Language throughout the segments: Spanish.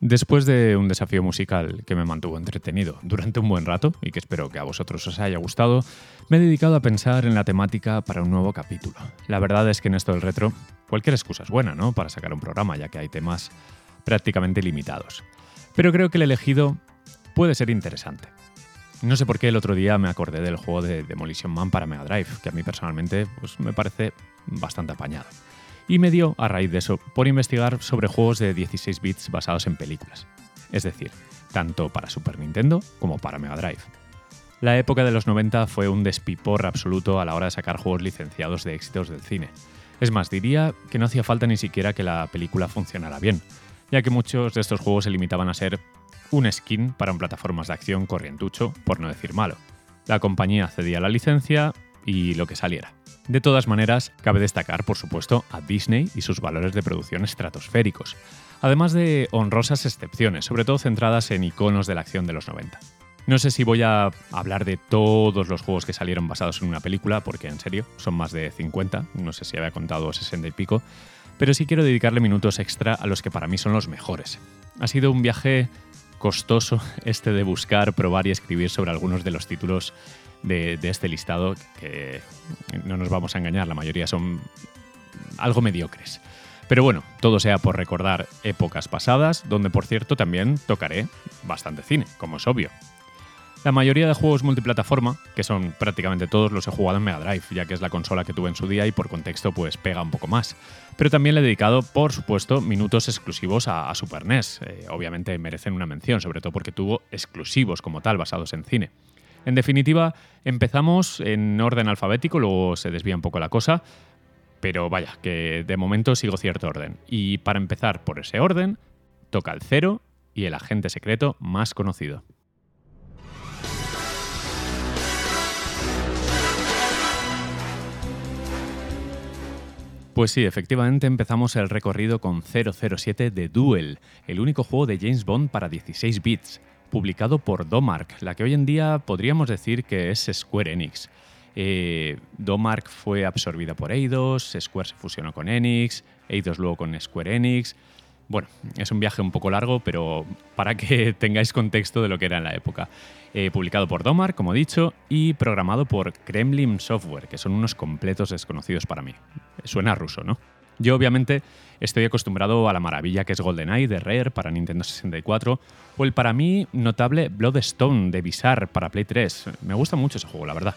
Después de un desafío musical que me mantuvo entretenido durante un buen rato y que espero que a vosotros os haya gustado, me he dedicado a pensar en la temática para un nuevo capítulo. La verdad es que en esto del retro, cualquier excusa es buena, ¿no? Para sacar un programa, ya que hay temas prácticamente limitados. Pero creo que el elegido puede ser interesante. No sé por qué el otro día me acordé del juego de Demolition Man para Mega Drive, que a mí personalmente pues, me parece bastante apañado y me dio, a raíz de eso, por investigar sobre juegos de 16 bits basados en películas. Es decir, tanto para Super Nintendo como para Mega Drive. La época de los 90 fue un despipor absoluto a la hora de sacar juegos licenciados de éxitos del cine. Es más, diría que no hacía falta ni siquiera que la película funcionara bien, ya que muchos de estos juegos se limitaban a ser un skin para un plataformas de acción corrientucho, por no decir malo. La compañía cedía la licencia y lo que saliera. De todas maneras, cabe destacar, por supuesto, a Disney y sus valores de producción estratosféricos, además de honrosas excepciones, sobre todo centradas en iconos de la acción de los 90. No sé si voy a hablar de todos los juegos que salieron basados en una película, porque en serio, son más de 50, no sé si había contado 60 y pico, pero sí quiero dedicarle minutos extra a los que para mí son los mejores. Ha sido un viaje costoso este de buscar, probar y escribir sobre algunos de los títulos de, este listado, que no nos vamos a engañar, la mayoría son algo mediocres. Pero bueno, todo sea por recordar épocas pasadas, donde por cierto también tocaré bastante cine, como es obvio. La mayoría de juegos multiplataforma, que son prácticamente todos, los he jugado en Mega Drive, ya que es la consola que tuve en su día y por contexto pues pega un poco más. Pero también le he dedicado, por supuesto, minutos exclusivos a, Super NES. Eh, obviamente merecen una mención, sobre todo porque tuvo exclusivos como tal, basados en cine. En definitiva, empezamos en orden alfabético, luego se desvía un poco la cosa, pero vaya, que de momento sigo cierto orden. Y para empezar por ese orden, toca el cero y el agente secreto más conocido. Pues sí, efectivamente empezamos el recorrido con 007 de Duel, el único juego de James Bond para 16 bits publicado por Domark, la que hoy en día podríamos decir que es Square Enix. Eh, Domark fue absorbida por Eidos, Square se fusionó con Enix, Eidos luego con Square Enix. Bueno, es un viaje un poco largo, pero para que tengáis contexto de lo que era en la época. Eh, publicado por Domark, como he dicho, y programado por Kremlin Software, que son unos completos desconocidos para mí. Suena ruso, ¿no? Yo obviamente estoy acostumbrado a la maravilla que es GoldenEye de Rare para Nintendo 64 o el para mí notable Bloodstone de Bizarre para Play 3. Me gusta mucho ese juego, la verdad.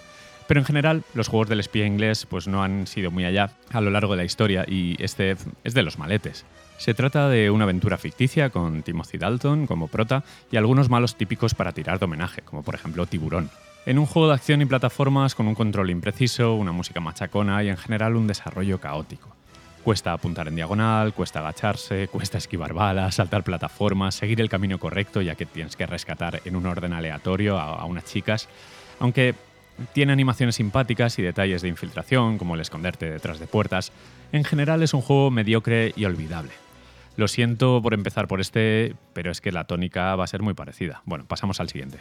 Pero en general, los juegos del espía inglés pues no han sido muy allá a lo largo de la historia y este es de los maletes. Se trata de una aventura ficticia con Timothy Dalton como prota y algunos malos típicos para tirar de homenaje, como por ejemplo Tiburón. En un juego de acción y plataformas con un control impreciso, una música machacona y en general un desarrollo caótico. Cuesta apuntar en diagonal, cuesta agacharse, cuesta esquivar balas, saltar plataformas, seguir el camino correcto ya que tienes que rescatar en un orden aleatorio a, unas chicas. Aunque tiene animaciones simpáticas y detalles de infiltración, como el esconderte detrás de puertas, en general es un juego mediocre y olvidable. Lo siento por empezar por este, pero es que la tónica va a ser muy parecida. Bueno, pasamos al siguiente.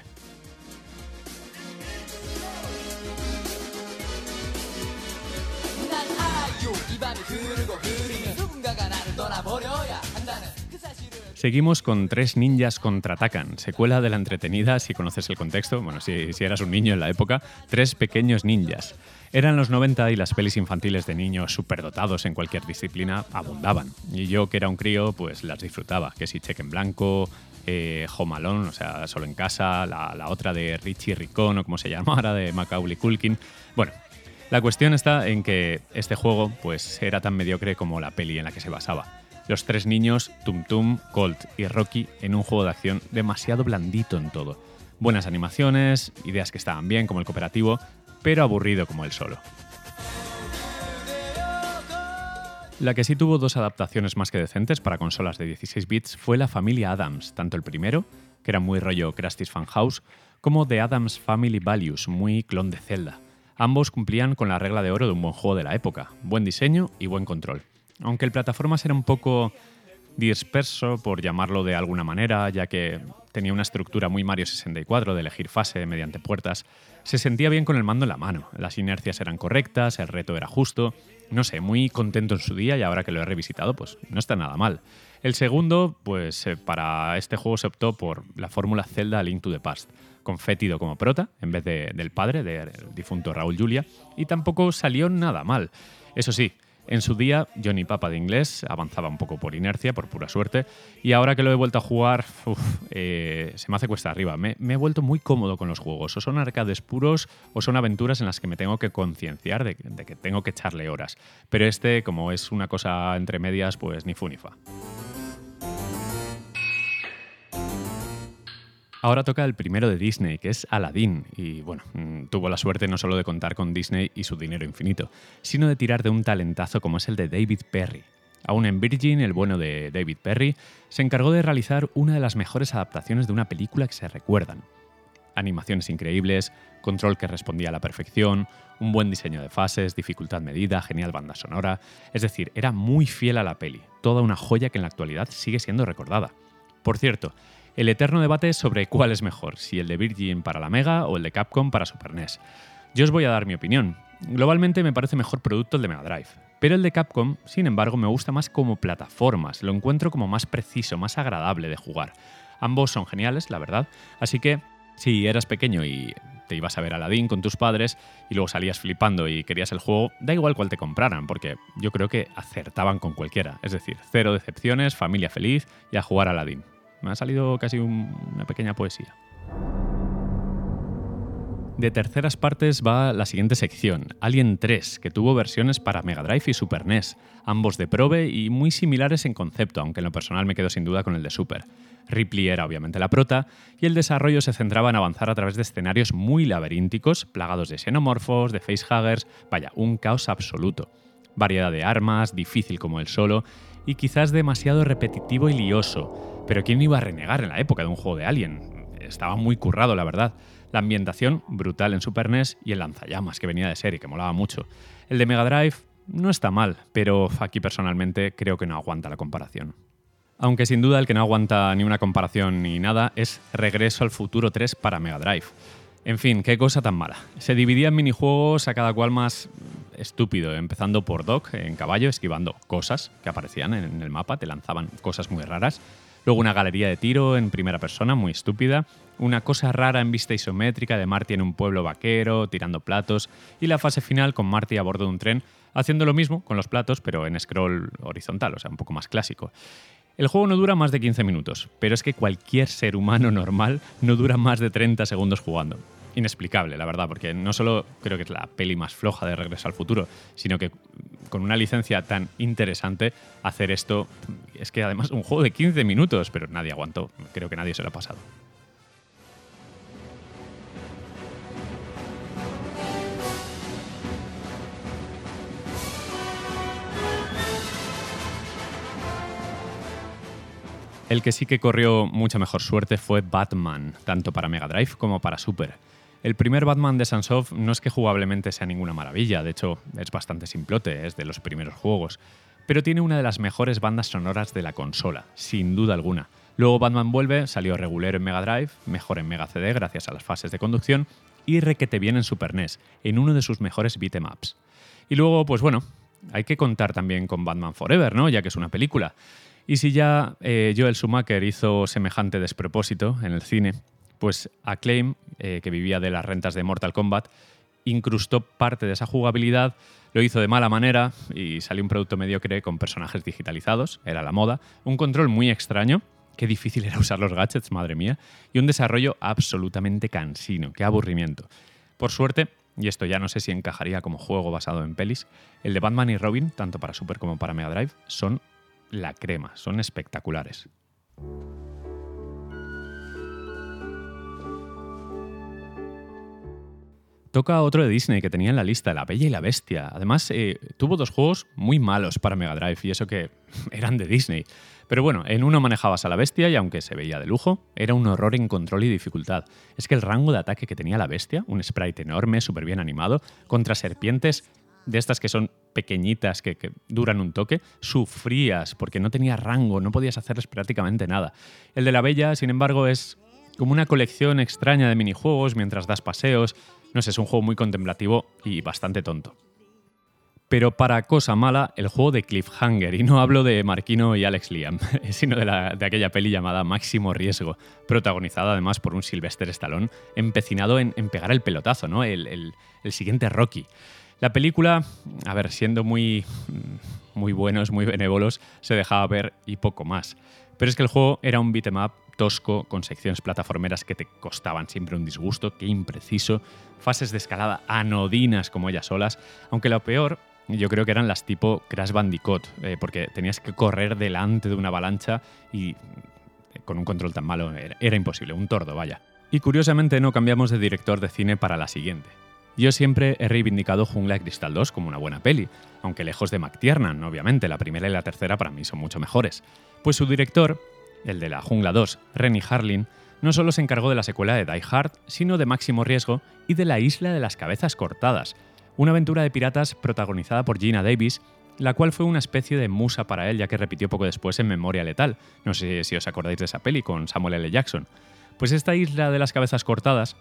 Seguimos con Tres Ninjas Contraatacan, secuela de la entretenida, si conoces el contexto, bueno, si, eras un niño en la época, Tres Pequeños Ninjas. Eran los 90 y las pelis infantiles de niños superdotados en cualquier disciplina abundaban. Y yo, que era un crío, pues las disfrutaba, que si Cheque en Blanco, eh, Home Alone, o sea, solo en casa, la, la otra de Richie Ricón o como se llamara, de Macaulay Culkin. Bueno, la cuestión está en que este juego pues era tan mediocre como la peli en la que se basaba. Los tres niños, Tum Tum, Colt y Rocky, en un juego de acción demasiado blandito en todo. Buenas animaciones, ideas que estaban bien como el cooperativo, pero aburrido como el solo. La que sí tuvo dos adaptaciones más que decentes para consolas de 16 bits fue la familia Adams, tanto el primero, que era muy rollo Krusty's Fan House, como The Adams Family Values, muy clon de Zelda. Ambos cumplían con la regla de oro de un buen juego de la época, buen diseño y buen control. Aunque el plataformas era un poco disperso, por llamarlo de alguna manera, ya que tenía una estructura muy Mario 64 de elegir fase mediante puertas, se sentía bien con el mando en la mano. Las inercias eran correctas, el reto era justo no sé, muy contento en su día y ahora que lo he revisitado, pues no está nada mal. El segundo, pues eh, para este juego se optó por la fórmula Zelda Link to the Past, con Fétido como prota, en vez del padre, del difunto Raúl Julia, y tampoco salió nada mal. Eso sí, en su día, Johnny Papa de inglés avanzaba un poco por inercia, por pura suerte, y ahora que lo he vuelto a jugar, eh, se me hace cuesta arriba. Me, he vuelto muy cómodo con los juegos. O son arcades puros o son aventuras en las que me tengo que concienciar de, de, que tengo que echarle horas. Pero este, como es una cosa entre medias, pues ni fu ni fa. Ahora toca el primero de Disney, que es Aladdin, y bueno, mm, tuvo la suerte no solo de contar con Disney y su dinero infinito, sino de tirar de un talentazo como es el de David Perry. Aún en Virgin, el bueno de David Perry se encargó de realizar una de las mejores adaptaciones de una película que se recuerdan. Animaciones increíbles, control que respondía a la perfección, un buen diseño de fases, dificultad medida, genial banda sonora, es decir, era muy fiel a la peli, toda una joya que en la actualidad sigue siendo recordada. Por cierto, el eterno debate sobre cuál es mejor, si el de Virgin para la Mega o el de Capcom para Super NES. Yo os voy a dar mi opinión. Globalmente me parece mejor producto el de Mega Drive, pero el de Capcom, sin embargo, me gusta más como plataformas, lo encuentro como más preciso, más agradable de jugar. Ambos son geniales, la verdad, así que si eras pequeño y te ibas a ver Aladdin con tus padres y luego salías flipando y querías el juego, da igual cuál te compraran, porque yo creo que acertaban con cualquiera. Es decir, cero decepciones, familia feliz y a jugar a Aladdin. Me ha salido casi una pequeña poesía. De terceras partes va la siguiente sección, Alien 3, que tuvo versiones para Mega Drive y Super NES, ambos de Probe y muy similares en concepto, aunque en lo personal me quedo sin duda con el de Super. Ripley era obviamente la prota, y el desarrollo se centraba en avanzar a través de escenarios muy laberínticos, plagados de xenomorfos, de facehuggers, vaya, un caos absoluto. Variedad de armas, difícil como el solo, y quizás demasiado repetitivo y lioso, pero ¿quién iba a renegar en la época de un juego de Alien? Estaba muy currado, la verdad. La ambientación, brutal en Super NES, y el lanzallamas que venía de serie, que molaba mucho. El de Mega Drive no está mal, pero aquí personalmente creo que no aguanta la comparación. Aunque sin duda el que no aguanta ni una comparación ni nada es Regreso al Futuro 3 para Mega Drive. En fin, qué cosa tan mala. Se dividía en minijuegos a cada cual más estúpido, empezando por Doc en caballo esquivando cosas que aparecían en el mapa, te lanzaban cosas muy raras. Luego una galería de tiro en primera persona, muy estúpida. Una cosa rara en vista isométrica de Marty en un pueblo vaquero, tirando platos. Y la fase final con Marty a bordo de un tren, haciendo lo mismo con los platos, pero en scroll horizontal, o sea, un poco más clásico. El juego no dura más de 15 minutos, pero es que cualquier ser humano normal no dura más de 30 segundos jugando inexplicable, la verdad, porque no solo creo que es la peli más floja de Regreso al Futuro, sino que con una licencia tan interesante, hacer esto es que además un juego de 15 minutos, pero nadie aguantó, creo que nadie se lo ha pasado. El que sí que corrió mucha mejor suerte fue Batman, tanto para Mega Drive como para Super. El primer Batman de Sunsoft no es que jugablemente sea ninguna maravilla, de hecho es bastante simplote, es de los primeros juegos, pero tiene una de las mejores bandas sonoras de la consola, sin duda alguna. Luego Batman vuelve, salió regular en Mega Drive, mejor en Mega CD gracias a las fases de conducción y requete bien en Super NES, en uno de sus mejores beatemaps. Y luego, pues bueno, hay que contar también con Batman Forever, ¿no? Ya que es una película. Y si ya eh, Joel Schumacher hizo semejante despropósito en el cine, pues Acclaim, eh, que vivía de las rentas de Mortal Kombat, incrustó parte de esa jugabilidad, lo hizo de mala manera y salió un producto mediocre con personajes digitalizados, era la moda, un control muy extraño, qué difícil era usar los gadgets, madre mía, y un desarrollo absolutamente cansino, qué aburrimiento. Por suerte, y esto ya no sé si encajaría como juego basado en pelis, el de Batman y Robin, tanto para Super como para Mega Drive, son la crema, son espectaculares. Toca otro de Disney que tenía en la lista, La Bella y la Bestia. Además, eh, tuvo dos juegos muy malos para Mega Drive y eso que eran de Disney. Pero bueno, en uno manejabas a la bestia y aunque se veía de lujo, era un horror en control y dificultad. Es que el rango de ataque que tenía la bestia, un sprite enorme, súper bien animado, contra serpientes de estas que son pequeñitas, que, que, duran un toque, sufrías porque no tenía rango, no podías hacerles prácticamente nada. El de la Bella, sin embargo, es como una colección extraña de minijuegos mientras das paseos, no sé, es un juego muy contemplativo y bastante tonto. Pero para cosa mala, el juego de Cliffhanger, y no hablo de Marquino y Alex Liam, sino de, de aquella peli llamada Máximo Riesgo, protagonizada además por un Sylvester Stallone, empecinado en, pegar el pelotazo, ¿no? El, el, siguiente Rocky. La película, a ver, siendo muy, muy buenos, muy benévolos, se dejaba ver y poco más. Pero es que el juego era un beat'em up tosco, con secciones plataformeras que te costaban siempre un disgusto, que impreciso, fases de escalada anodinas como ellas solas, aunque lo peor yo creo que eran las tipo Crash Bandicoot, eh, porque tenías que correr delante de una avalancha y eh, con un control tan malo era, imposible, un tordo, vaya. Y curiosamente no cambiamos de director de cine para la siguiente. Yo siempre he reivindicado Jungla de Cristal 2 como una buena peli, aunque lejos de McTiernan, obviamente, la primera y la tercera para mí son mucho mejores. Pues su director, el de la Jungla 2, Renny Harlin, no solo se encargó de la secuela de Die Hard, sino de Máximo Riesgo y de La Isla de las Cabezas Cortadas, una aventura de piratas protagonizada por Gina Davis, la cual fue una especie de musa para él, ya que repitió poco después en Memoria Letal. No sé si os acordáis de esa peli con Samuel L. Jackson. Pues esta isla de las cabezas cortadas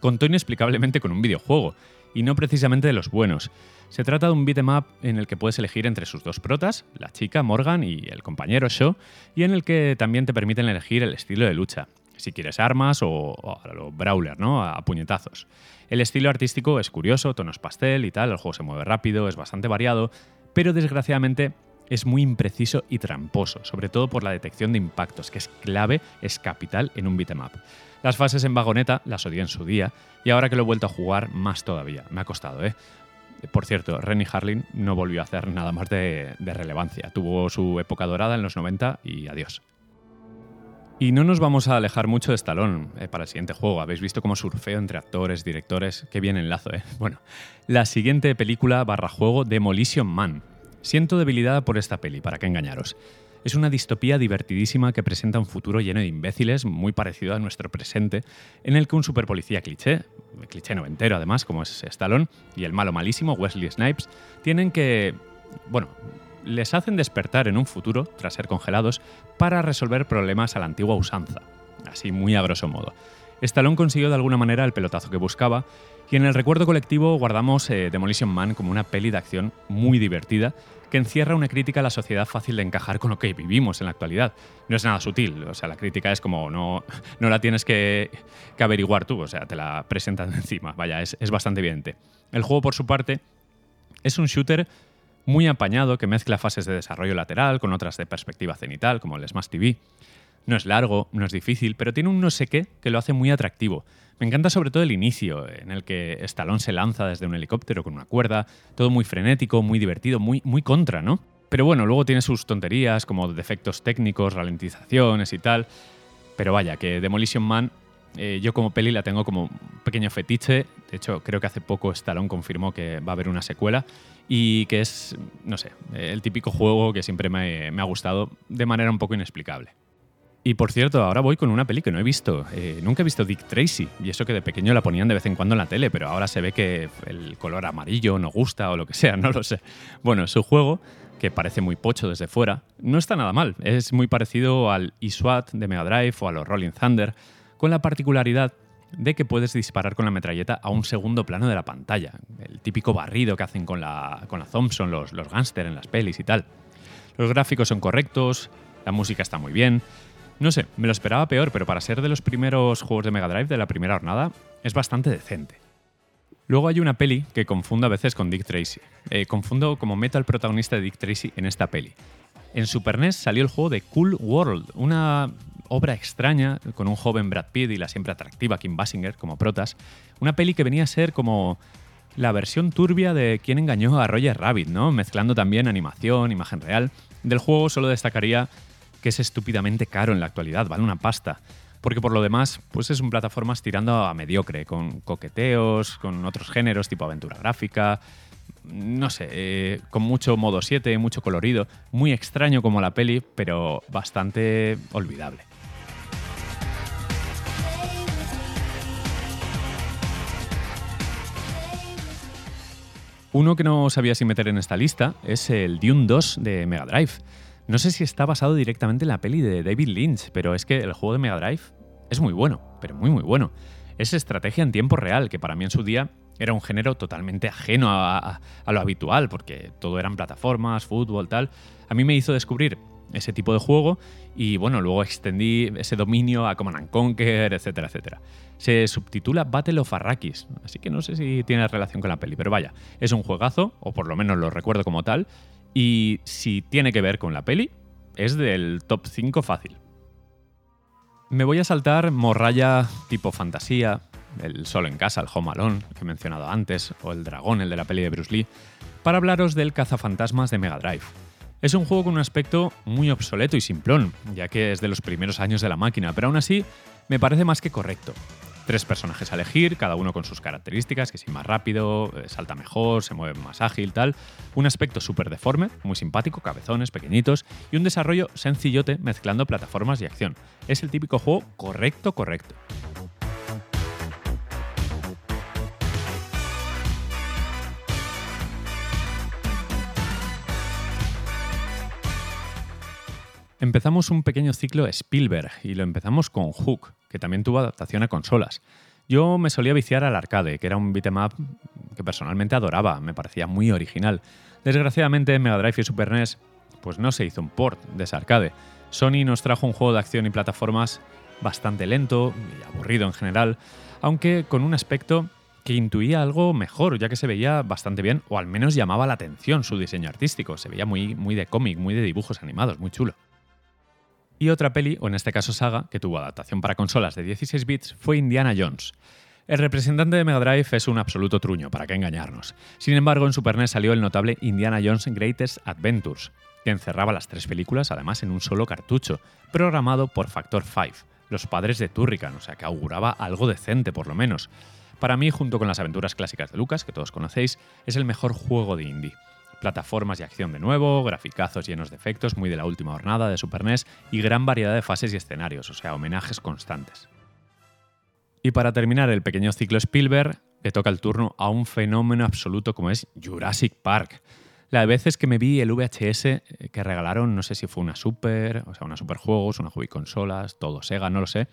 contó inexplicablemente con un videojuego, y no precisamente de los buenos. Se trata de un beat'em up en el que puedes elegir entre sus dos protas, la chica Morgan y el compañero Shaw, y en el que también te permiten elegir el estilo de lucha si quieres armas o, lo brawler, ¿no? A puñetazos. El estilo artístico es curioso, tonos pastel y tal, el juego se mueve rápido, es bastante variado, pero desgraciadamente es muy impreciso y tramposo, sobre todo por la detección de impactos, que es clave, es capital en un beat'em up. Las fases en vagoneta las odié en su día y ahora que lo he vuelto a jugar más todavía. Me ha costado, ¿eh? Por cierto, Renny Harlin no volvió a hacer nada más de, de relevancia. Tuvo su época dorada en los 90 y adiós. Y no nos vamos a alejar mucho de Stallone eh, para el siguiente juego. Habéis visto cómo surfeo entre actores, directores. Qué bien enlazo, ¿eh? Bueno, la siguiente película barra juego Demolition Man. Siento debilidad por esta peli, para qué engañaros. Es una distopía divertidísima que presenta un futuro lleno de imbéciles, muy parecido a nuestro presente, en el que un superpolicía cliché, cliché noventero además, como es Stallone, y el malo malísimo, Wesley Snipes, tienen que, bueno, les hacen despertar en un futuro, tras ser congelados, para resolver problemas a la antigua usanza. Así muy a grosso modo. Stallone consiguió de alguna manera el pelotazo que buscaba, y en el recuerdo colectivo guardamos eh, Demolition Man como una peli de acción muy divertida que encierra una crítica a la sociedad fácil de encajar con lo que vivimos en la actualidad. No es nada sutil, o sea, la crítica es como no, no la tienes que, averiguar tú, o sea, te la presentan encima, vaya, es, es bastante evidente. El juego, por su parte, es un shooter muy apañado que mezcla fases de desarrollo lateral con otras de perspectiva cenital, como el Smash TV. No es largo, no es difícil, pero tiene un no sé qué que lo hace muy atractivo. Me encanta sobre todo el inicio, en el que Stallone se lanza desde un helicóptero con una cuerda, todo muy frenético, muy divertido, muy, muy contra, ¿no? Pero bueno, luego tiene sus tonterías como defectos técnicos, ralentizaciones y tal. Pero vaya, que Demolition Man eh, yo como peli la tengo como un pequeño fetiche. De hecho, creo que hace poco Stallone confirmó que va a haber una secuela y que es, no sé, el típico juego que siempre me, ha gustado de manera un poco inexplicable. Y por cierto, ahora voy con una peli que no he visto. Eh, nunca he visto Dick Tracy, y eso que de pequeño la ponían de vez en cuando en la tele, pero ahora se ve que el color amarillo no gusta o lo que sea, no lo sé. Bueno, su juego, que parece muy pocho desde fuera, no está nada mal. Es muy parecido al eSWAT de Mega Drive o a los Rolling Thunder, con la particularidad de que puedes disparar con la metralleta a un segundo plano de la pantalla. El típico barrido que hacen con la, con la Thompson los, los gángster en las pelis y tal. Los gráficos son correctos, la música está muy bien. No sé, me lo esperaba peor, pero para ser de los primeros juegos de Mega Drive de la primera jornada, es bastante decente. Luego hay una peli que confundo a veces con Dick Tracy. Eh, confundo como meto al protagonista de Dick Tracy en esta peli. En Super NES salió el juego de Cool World, una obra extraña con un joven Brad Pitt y la siempre atractiva Kim Basinger como protas. Una peli que venía a ser como la versión turbia de quien engañó a Roger Rabbit, ¿no? Mezclando también animación, imagen real. Del juego solo destacaría que es estúpidamente caro en la actualidad, vale una pasta. Porque por lo demás, pues es un plataformas tirando a mediocre, con coqueteos, con otros géneros tipo aventura gráfica, no sé, eh, con mucho modo 7, mucho colorido, muy extraño como la peli, pero bastante olvidable. Uno que no sabía si meter en esta lista es el Dune 2 de Mega Drive. No sé si está basado directamente en la peli de David Lynch, pero es que el juego de Mega Drive es muy bueno, pero muy muy bueno. Es estrategia en tiempo real, que para mí en su día era un género totalmente ajeno a, lo habitual, porque todo eran plataformas, fútbol, tal. A mí me hizo descubrir ese tipo de juego y bueno, luego extendí ese dominio a Command Conquer, etcétera, etcétera. Se subtitula Battle of Arrakis, así que no sé si tiene relación con la peli, pero vaya, es un juegazo, o por lo menos lo recuerdo como tal, y si tiene que ver con la peli, es del top 5 fácil. Me voy a saltar morralla tipo fantasía, el solo en casa, el Home Alone, que he mencionado antes, o el dragón, el de la peli de Bruce Lee, para hablaros del cazafantasmas de Mega Drive. Es un juego con un aspecto muy obsoleto y simplón, ya que es de los primeros años de la máquina, pero aún así me parece más que correcto. Tres personajes a elegir, cada uno con sus características, que si más rápido, eh, salta mejor, se mueve más ágil, tal. Un aspecto súper deforme, muy simpático, cabezones, pequeñitos, y un desarrollo sencillote mezclando plataformas y acción. Es el típico juego correcto, correcto. Empezamos un pequeño ciclo Spielberg y lo empezamos con Hook, que también tuvo adaptación a consolas. Yo me solía viciar al arcade, que era un beat'em up que personalmente adoraba, me parecía muy original. Desgraciadamente Mega Drive y Super NES pues no se hizo un port de ese arcade. Sony nos trajo un juego de acción y plataformas bastante lento y aburrido en general, aunque con un aspecto que intuía algo mejor, ya que se veía bastante bien, o al menos llamaba la atención su diseño artístico. Se veía muy, muy de cómic, muy de dibujos animados, muy chulo. Y otra peli, o en este caso saga, que tuvo adaptación para consolas de 16 bits fue Indiana Jones. El representante de Mega Drive es un absoluto truño, para qué engañarnos. Sin embargo, en Super NES salió el notable Indiana Jones Greatest Adventures, que encerraba las tres películas además en un solo cartucho, programado por Factor 5, los padres de Turrican, o sea que auguraba algo decente por lo menos. Para mí, junto con las aventuras clásicas de Lucas, que todos conocéis, es el mejor juego de indie plataformas y acción de nuevo, graficazos llenos de efectos muy de la última jornada de Super NES y gran variedad de fases y escenarios, o sea, homenajes constantes. Y para terminar el pequeño ciclo Spielberg, le toca el turno a un fenómeno absoluto como es Jurassic Park. La veces que me vi el VHS eh, que regalaron, no sé si fue una Super, o sea, una Super Juegos, una Hobby Consolas, todo Sega, no lo sé,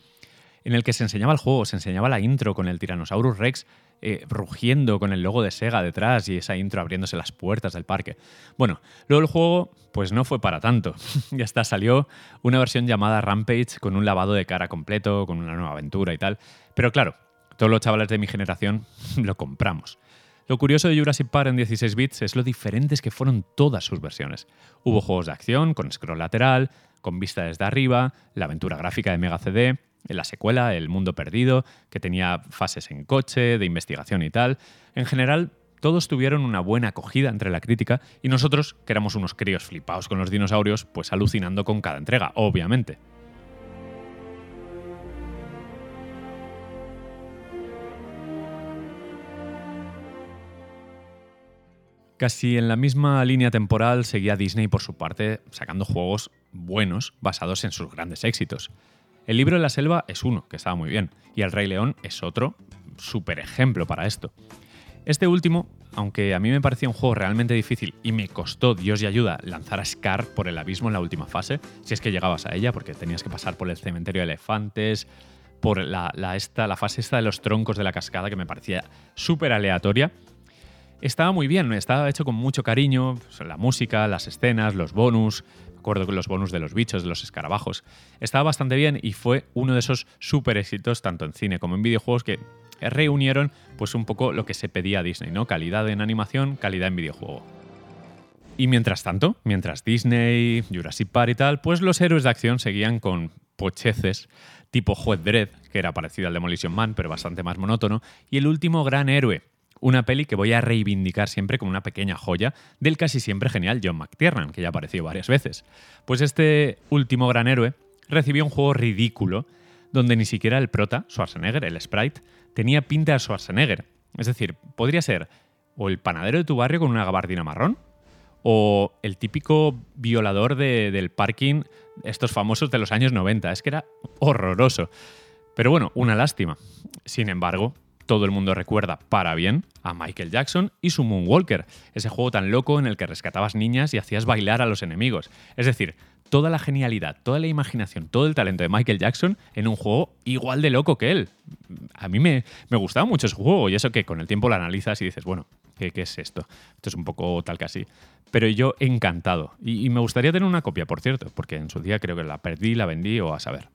en el que se enseñaba el juego, se enseñaba la intro con el Tyrannosaurus Rex eh, rugiendo con el logo de Sega detrás y esa intro abriéndose las puertas del parque. Bueno, luego el juego pues no fue para tanto. ya está, salió una versión llamada Rampage con un lavado de cara completo, con una nueva aventura y tal. Pero claro, todos los chavales de mi generación lo compramos. Lo curioso de Jurassic Park en 16 bits es lo diferentes que fueron todas sus versiones. Hubo juegos de acción con scroll lateral, con vista desde arriba, la aventura gráfica de Mega CD, la secuela, El Mundo Perdido, que tenía fases en coche, de investigación y tal. En general, todos tuvieron una buena acogida entre la crítica y nosotros, que éramos unos críos flipados con los dinosaurios, pues alucinando con cada entrega, obviamente. Casi en la misma línea temporal seguía Disney por su parte sacando juegos buenos basados en sus grandes éxitos. El libro de la selva es uno, que estaba muy bien, y El Rey León es otro súper ejemplo para esto. Este último, aunque a mí me parecía un juego realmente difícil y me costó, Dios y ayuda, lanzar a Scar por el abismo en la última fase, si es que llegabas a ella, porque tenías que pasar por el cementerio de elefantes, por la, esta, la fase esta de los troncos de la cascada, que me parecía súper aleatoria. Estaba muy bien, estaba hecho con mucho cariño, pues, la música, las escenas, los bonus, acuerdo con los bonus de los bichos, de los escarabajos. Estaba bastante bien y fue uno de esos super éxitos, tanto en cine como en videojuegos, que reunieron pues un poco lo que se pedía a Disney, ¿no? Calidad en animación, calidad en videojuego. Y mientras tanto, mientras Disney, Jurassic Park y tal, pues los héroes de acción seguían con pocheces tipo Juez Dredd, que era parecido al Demolition Man, pero bastante más monótono, y el último gran héroe, una peli que voy a reivindicar siempre como una pequeña joya del casi siempre genial John McTiernan, que ya ha aparecido varias veces. Pues este último gran héroe recibió un juego ridículo donde ni siquiera el prota, Schwarzenegger, el sprite, tenía pinta de Schwarzenegger. Es decir, podría ser o el panadero de tu barrio con una gabardina marrón, o el típico violador del parking, estos famosos de los años 90. Es que era horroroso. Pero bueno, una lástima. Sin embargo, todo el mundo recuerda para bien a Michael Jackson y su Moonwalker, ese juego tan loco en el que rescatabas niñas y hacías bailar a los enemigos. Es decir, toda la genialidad, toda la imaginación, todo el talento de Michael Jackson en un juego igual de loco que él. a mí me, me gustaba mucho ese juego y eso que con el tiempo lo analizas y dices, bueno, ¿qué, es esto? Esto es un poco tal que así. Pero yo encantado. Y, y me gustaría tener una copia, por cierto, porque en su día creo que la perdí, la vendí o a saber.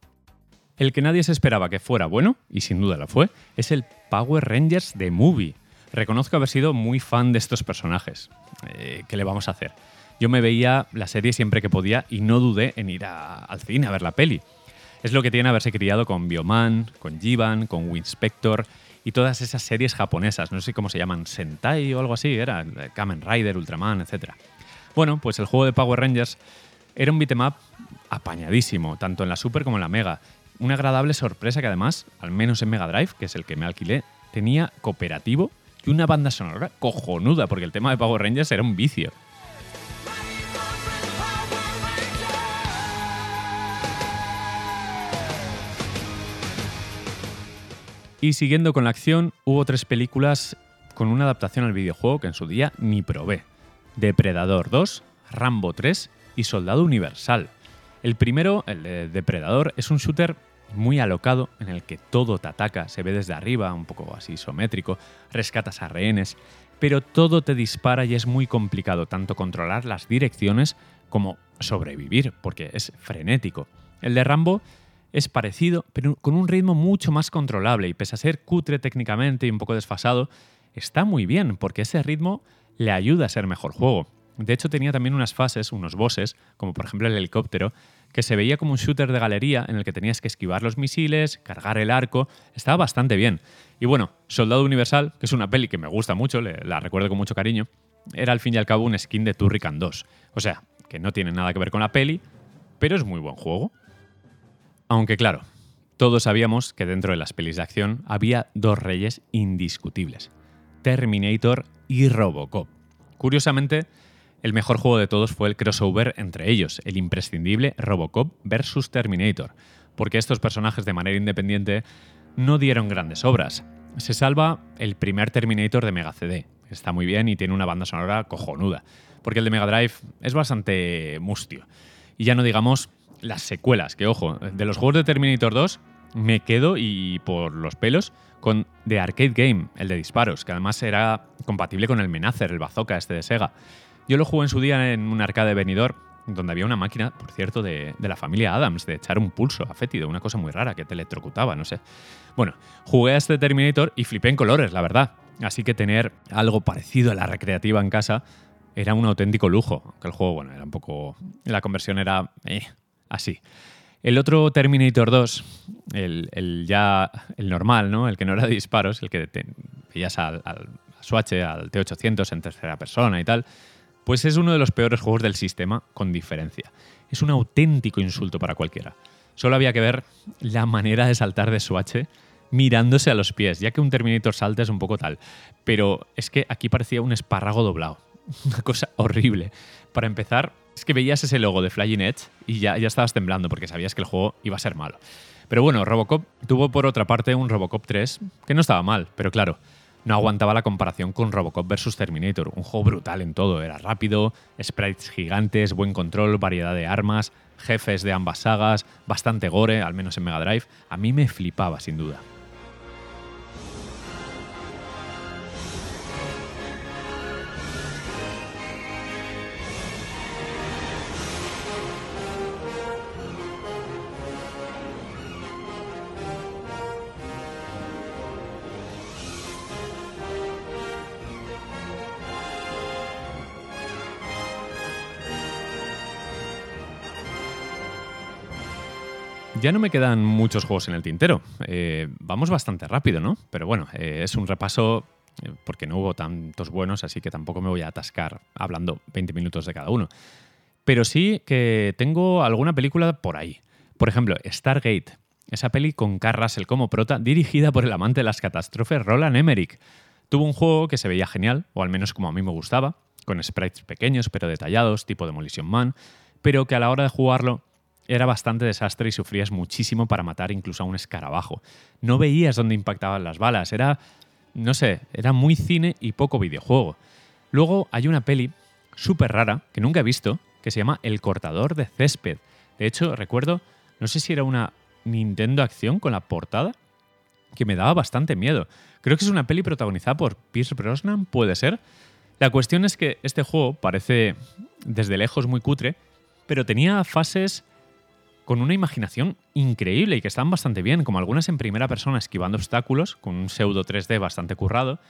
El que nadie se esperaba que fuera bueno, y sin duda lo fue, es el Power Rangers de Movie. Reconozco haber sido muy fan de estos personajes. Eh, ¿Qué le vamos a hacer? Yo me veía la serie siempre que podía y no dudé en ir al cine a ver la peli. Es lo que tiene haberse criado con Bioman, con Jiban, con Winspector y todas esas series japonesas, no sé cómo se llaman, Sentai o algo así, era eh, Kamen Rider, Ultraman, etc. Bueno, pues el juego de Power Rangers era un beat'em apañadísimo, tanto en la Super como en la Mega. Una agradable sorpresa que además, al menos en Mega Drive, que es el que me alquilé, tenía cooperativo y una banda sonora cojonuda, porque el tema de Power Rangers era un vicio. Y siguiendo con la acción, hubo tres películas con una adaptación al videojuego que en su día ni probé. Depredador 2, Rambo 3 y Soldado Universal. El primero, el de Depredador, es un shooter muy alocado en el que todo te ataca, se ve desde arriba, un poco así isométrico, rescatas a rehenes, pero todo te dispara y es muy complicado tanto controlar las direcciones como sobrevivir, porque es frenético. El de Rambo es parecido, pero con un ritmo mucho más controlable y pese a ser cutre técnicamente y un poco desfasado, está muy bien porque ese ritmo le ayuda a ser mejor juego. De hecho tenía también unas fases, unos bosses, como por ejemplo el helicóptero, que se veía como un shooter de galería en el que tenías que esquivar los misiles, cargar el arco, estaba bastante bien. Y bueno, Soldado Universal, que es una peli que me gusta mucho, la recuerdo con mucho cariño, era al fin y al cabo un skin de Turrican 2. O sea, que no tiene nada que ver con la peli, pero es muy buen juego. Aunque claro, todos sabíamos que dentro de las pelis de acción había dos reyes indiscutibles, Terminator y Robocop. Curiosamente, el mejor juego de todos fue el crossover entre ellos, el imprescindible Robocop versus Terminator, porque estos personajes de manera independiente no dieron grandes obras. Se salva el primer Terminator de Mega CD, está muy bien y tiene una banda sonora cojonuda, porque el de Mega Drive es bastante mustio. Y ya no digamos las secuelas, que ojo, de los juegos de Terminator 2 me quedo y por los pelos con The Arcade Game, el de disparos, que además era compatible con el Menacer, el bazooka este de Sega. Yo lo jugué en su día en un arcade venidor, donde había una máquina, por cierto, de, la familia Adams, de echar un pulso a fétido, una cosa muy rara que te electrocutaba, no sé. Bueno, jugué a este Terminator y flipé en colores, la verdad. Así que tener algo parecido a la recreativa en casa era un auténtico lujo, aunque el juego, bueno, era un poco... La conversión era... eh, así. El otro Terminator 2, el, el ya el normal, ¿no? El que no era de disparos, el que te, veías al, al Swatch, al T800 en tercera persona y tal, pues es uno de los peores juegos del sistema, con diferencia. Es un auténtico insulto para cualquiera. Solo había que ver la manera de saltar de Swatch mirándose a los pies, ya que un Terminator salta es un poco tal. Pero es que aquí parecía un espárrago doblado. Una cosa horrible. Para empezar, es que veías ese logo de Flying Edge y ya, ya estabas temblando porque sabías que el juego iba a ser malo. Pero bueno, Robocop tuvo por otra parte un Robocop 3 que no estaba mal, pero claro, no aguantaba la comparación con Robocop vs Terminator. Un juego brutal en todo, era rápido, sprites gigantes, buen control, variedad de armas, jefes de ambas sagas, bastante gore, al menos en Mega Drive. A mí me flipaba sin duda. Ya no me quedan muchos juegos en el tintero. Eh, vamos bastante rápido, ¿no? Pero bueno, eh, es un repaso eh, porque no hubo tantos buenos, así que tampoco me voy a atascar hablando 20 minutos de cada uno. Pero sí que tengo alguna película por ahí. Por ejemplo, Stargate, esa peli con Carl Russell como prota, dirigida por el amante de las catástrofes Roland Emmerich. Tuvo un juego que se veía genial, o al menos como a mí me gustaba, con sprites pequeños pero detallados, tipo Demolition Man, pero que a la hora de jugarlo era bastante desastre y sufrías muchísimo para matar incluso a un escarabajo. No veías dónde impactaban las balas, era, no sé, era muy cine y poco videojuego. Luego hay una peli súper rara que nunca he visto, que se llama El cortador de césped. De hecho, recuerdo, no sé si era una Nintendo Acción con la portada, que me daba bastante miedo. Creo que es una peli protagonizada por Pierce Brosnan, puede ser. La cuestión es que este juego parece desde lejos muy cutre, pero tenía fases con una imaginación increíble y que están bastante bien, como algunas en primera persona esquivando obstáculos, con un pseudo 3D bastante currado,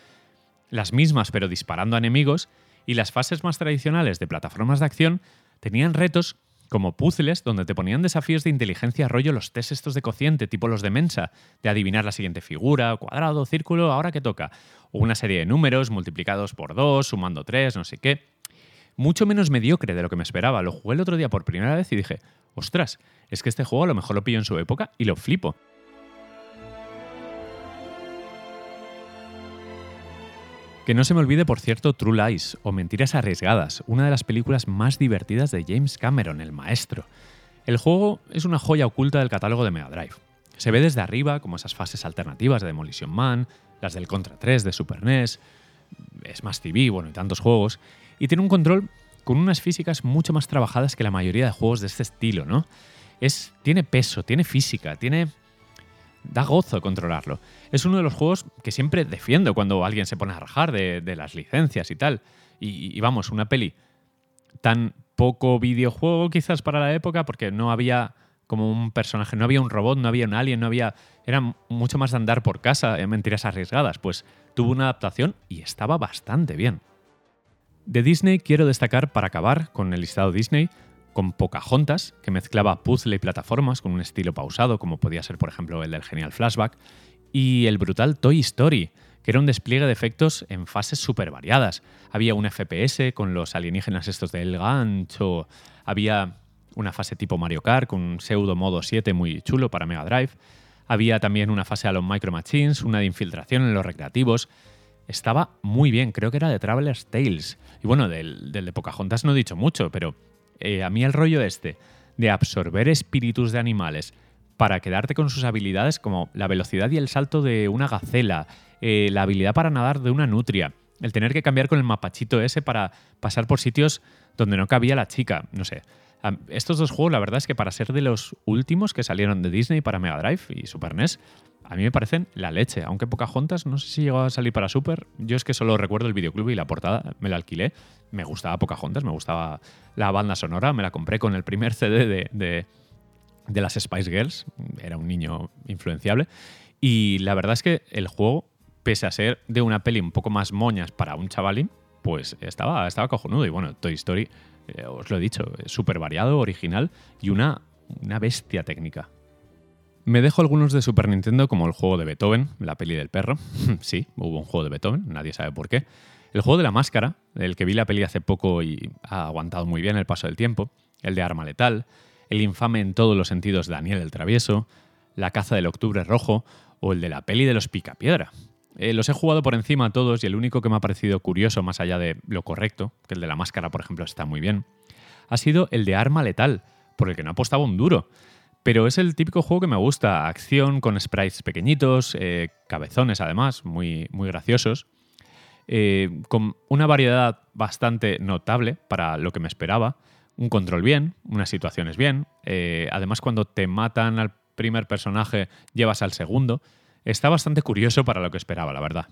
las mismas pero disparando a enemigos, y las fases más tradicionales de plataformas de acción tenían retos como puzzles donde te ponían desafíos de inteligencia rollo los test estos de cociente, tipo los de Mensa, de adivinar la siguiente figura, cuadrado, círculo, ahora que toca, o una serie de números multiplicados por dos, sumando tres, no sé qué. Mucho menos mediocre de lo que me esperaba. Lo jugué el otro día por primera vez y dije, ostras, es que este juego a lo mejor lo pillo en su época y lo flipo. Que no se me olvide, por cierto, True Lies o Mentiras Arriesgadas, una de las películas más divertidas de James Cameron, el maestro. El juego es una joya oculta del catálogo de Mega Drive. Se ve desde arriba, como esas fases alternativas de Demolition Man, las del Contra 3 de Super NES, es más TV, bueno, y tantos juegos, y tiene un control con unas físicas mucho más trabajadas que la mayoría de juegos de este estilo, ¿no? Es, tiene peso, tiene física, tiene da gozo controlarlo. Es uno de los juegos que siempre defiendo cuando alguien se pone a rajar de, las licencias y tal. Y, vamos, una peli tan poco videojuego quizás para la época, porque no había como un personaje, no había un robot, no había un alien, no había... Era mucho más de andar por casa en mentiras arriesgadas. Pues tuvo una adaptación y estaba bastante bien. De Disney quiero destacar, para acabar con el listado Disney, con Pocahontas, que mezclaba puzzle y plataformas con un estilo pausado, como podía ser, por ejemplo, el del genial Flashback, y el brutal Toy Story, que era un despliegue de efectos en fases súper variadas. Había un FPS con los alienígenas estos del gancho, había una fase tipo Mario Kart con un pseudo modo 7 muy chulo para Mega Drive, había también una fase a los Micro Machines, una de infiltración en los recreativos. Estaba muy bien, creo que era de Traveler's Tales. Y bueno, del, de Pocahontas no he dicho mucho, pero eh, a mí el rollo este de absorber espíritus de animales para quedarte con sus habilidades como la velocidad y el salto de una gacela, eh, la habilidad para nadar de una nutria, el tener que cambiar con el mapachito ese para pasar por sitios donde no cabía la chica, no sé. Estos dos juegos, la verdad es que para ser de los últimos que salieron de Disney para Mega Drive y Super NES, a mí me parecen la leche. Aunque Pocahontas, no sé si llegó a salir para Super. Yo es que solo recuerdo el videoclub y la portada, me la alquilé. Me gustaba Pocahontas, me gustaba la banda sonora, me la compré con el primer CD de, de, las Spice Girls. Era un niño influenciable. Y la verdad es que el juego, pese a ser de una peli un poco más moñas para un chavalín, pues estaba, estaba cojonudo. Y bueno, Toy Story, eh, os lo he dicho, súper variado, original y una, una bestia técnica. Me dejo algunos de Super Nintendo como el juego de Beethoven, la peli del perro. sí, hubo un juego de Beethoven, nadie sabe por qué. El juego de la máscara, del que vi la peli hace poco y ha aguantado muy bien el paso del tiempo. El de Arma Letal. El infame en todos los sentidos Daniel el Travieso. La caza del Octubre Rojo. O el de la peli de los Picapiedra. Eh, los he jugado por encima a todos y el único que me ha parecido curioso, más allá de lo correcto, que el de la máscara, por ejemplo, está muy bien, ha sido el de Arma Letal, por el que no apostaba un duro. Pero es el típico juego que me gusta, acción con sprites pequeñitos, eh, cabezones además, muy, muy graciosos, eh, con una variedad bastante notable para lo que me esperaba, un control bien, unas situaciones bien, eh, además cuando te matan al primer personaje llevas al segundo, está bastante curioso para lo que esperaba, la verdad.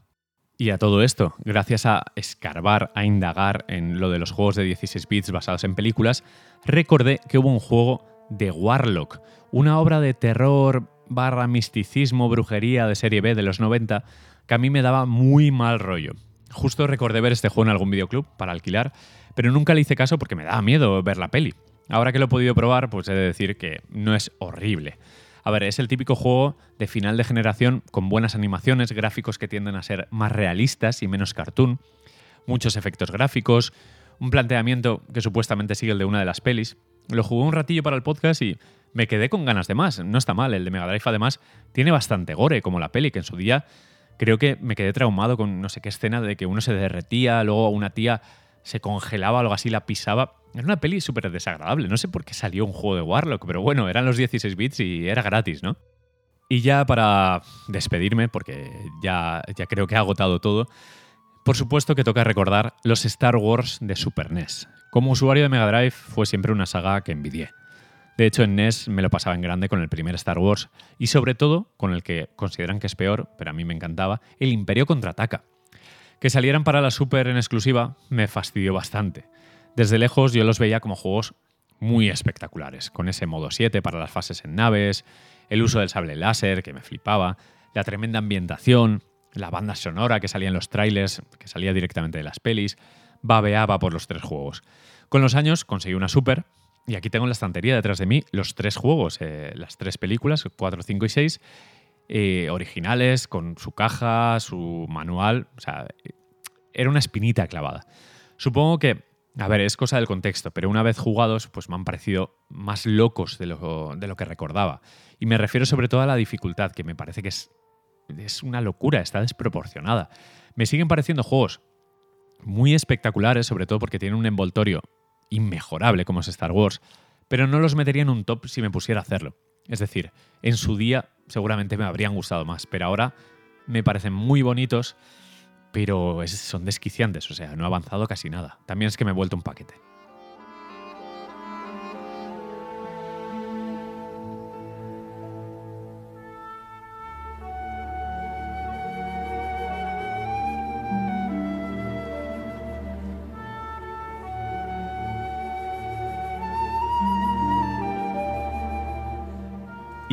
Y a todo esto, gracias a escarbar, a indagar en lo de los juegos de 16 bits basados en películas, recordé que hubo un juego de Warlock, una obra de terror barra misticismo, brujería de serie B de los 90 que a mí me daba muy mal rollo. Justo recordé ver este juego en algún videoclub para alquilar, pero nunca le hice caso porque me daba miedo ver la peli. Ahora que lo he podido probar, pues he de decir que no es horrible. A ver, es el típico juego de final de generación con buenas animaciones, gráficos que tienden a ser más realistas y menos cartoon, muchos efectos gráficos, un planteamiento que supuestamente sigue el de una de las pelis. Lo jugué un ratillo para el podcast y me quedé con ganas de más. No está mal, el de Mega Drive además tiene bastante gore, como la peli, que en su día creo que me quedé traumado con no sé qué escena de que uno se derretía, luego una tía se congelaba, algo así, la pisaba. Era una peli súper desagradable. No sé por qué salió un juego de Warlock, pero bueno, eran los 16 bits y era gratis, ¿no? Y ya para despedirme, porque ya, ya creo que he agotado todo, por supuesto que toca recordar los Star Wars de Super NES. Como usuario de Mega Drive fue siempre una saga que envidié. De hecho, en NES me lo pasaba en grande con el primer Star Wars y sobre todo con el que consideran que es peor, pero a mí me encantaba, el Imperio contraataca. Que salieran para la Super en exclusiva me fastidió bastante. Desde lejos yo los veía como juegos muy espectaculares, con ese modo 7 para las fases en naves, el uso del sable láser que me flipaba, la tremenda ambientación, la banda sonora que salía en los trailers, que salía directamente de las pelis, babeaba por los tres juegos. Con los años conseguí una Super, y aquí tengo en la estantería detrás de mí los tres juegos, eh, las tres películas, 4, 5 y 6, eh, originales, con su caja, su manual. O sea, era una espinita clavada. Supongo que, a ver, es cosa del contexto, pero una vez jugados, pues me han parecido más locos de lo, de lo que recordaba. Y me refiero sobre todo a la dificultad, que me parece que es, es una locura, está desproporcionada. Me siguen pareciendo juegos muy espectaculares, sobre todo porque tienen un envoltorio inmejorable como es Star Wars, pero no los metería en un top si me pusiera a hacerlo. Es decir, en su día seguramente me habrían gustado más, pero ahora me parecen muy bonitos, pero son desquiciantes, o sea, no ha avanzado casi nada. También es que me he vuelto un paquete.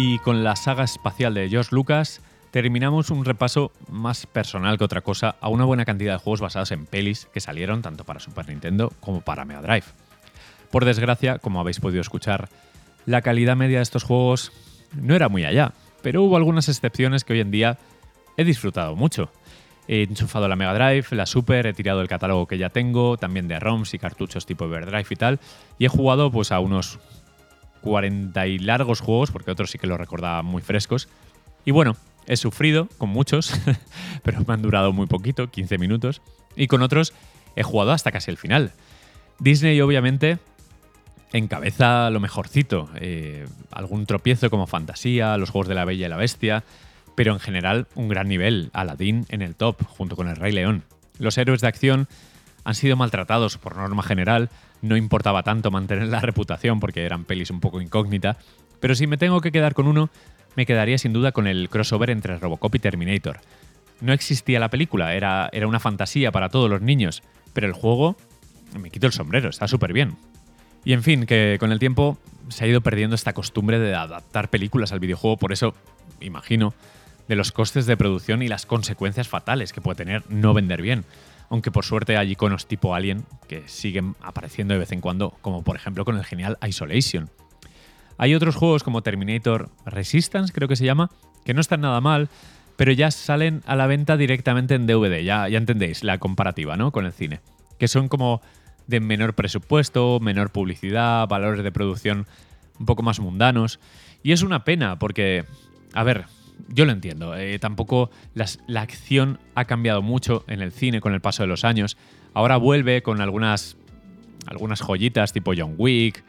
Y con la saga espacial de George Lucas terminamos un repaso más personal que otra cosa a una buena cantidad de juegos basados en pelis que salieron tanto para Super Nintendo como para Mega Drive. Por desgracia, como habéis podido escuchar, la calidad media de estos juegos no era muy allá, pero hubo algunas excepciones que hoy en día he disfrutado mucho. He enchufado la Mega Drive, la Super, he tirado el catálogo que ya tengo, también de ROMs y cartuchos tipo Everdrive y tal, y he jugado pues a unos 40 y largos juegos, porque otros sí que los recordaba muy frescos. Y bueno, he sufrido con muchos, pero me han durado muy poquito, 15 minutos. Y con otros he jugado hasta casi el final. Disney, obviamente, encabeza lo mejorcito. Eh, algún tropiezo como Fantasía, los juegos de la Bella y la Bestia, pero en general un gran nivel. Aladdin en el top, junto con el Rey León. Los héroes de acción han sido maltratados por norma general, no importaba tanto mantener la reputación porque eran pelis un poco incógnita, pero si me tengo que quedar con uno, me quedaría sin duda con el crossover entre Robocop y Terminator. No existía la película, era, era una fantasía para todos los niños, pero el juego, me quito el sombrero, está súper bien. Y en fin, que con el tiempo se ha ido perdiendo esta costumbre de adaptar películas al videojuego, por eso, imagino, de los costes de producción y las consecuencias fatales que puede tener no vender bien aunque por suerte hay iconos tipo Alien que siguen apareciendo de vez en cuando, como por ejemplo con el genial Isolation. Hay otros juegos como Terminator Resistance, creo que se llama, que no están nada mal, pero ya salen a la venta directamente en DVD, ya, ya entendéis la comparativa ¿no? con el cine, que son como de menor presupuesto, menor publicidad, valores de producción un poco más mundanos. Y es una pena porque, a ver, yo lo entiendo. Eh, tampoco la acción ha cambiado mucho en el cine con el paso de los años. Ahora vuelve con algunas, algunas joyitas tipo John Wick,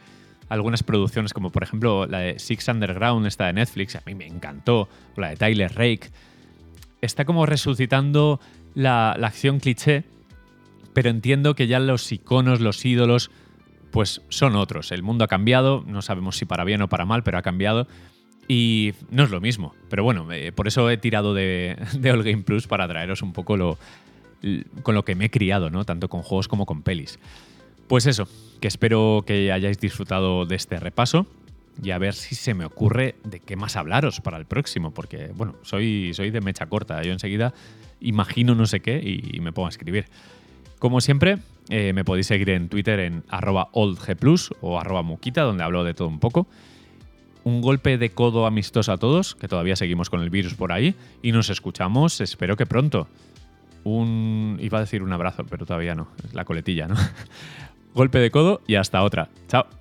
algunas producciones como por ejemplo la de Six Underground, esta de Netflix, a mí me encantó, o la de Tyler Rake. Está como resucitando la, la acción cliché, pero entiendo que ya los iconos, los ídolos, pues son otros. El mundo ha cambiado, no sabemos si para bien o para mal, pero ha cambiado. Y no es lo mismo. Pero bueno, eh, por eso he tirado de, de, All Game Plus para traeros un poco lo, con lo que me he criado, ¿no? Tanto con juegos como con pelis. Pues eso, que espero que hayáis disfrutado de este repaso y a ver si se me ocurre de qué más hablaros para el próximo, porque bueno, soy, soy de mecha corta, yo enseguida imagino no sé qué y, me pongo a escribir. Como siempre, eh, me podéis seguir en Twitter en arroba oldgplus o arroba muquita, donde hablo de todo un poco un golpe de codo amistoso a todos, que todavía seguimos con el virus por ahí, y nos escuchamos, espero que pronto. Un. iba a decir un abrazo, pero todavía no, la coletilla, ¿no? golpe de codo y hasta otra. Chao.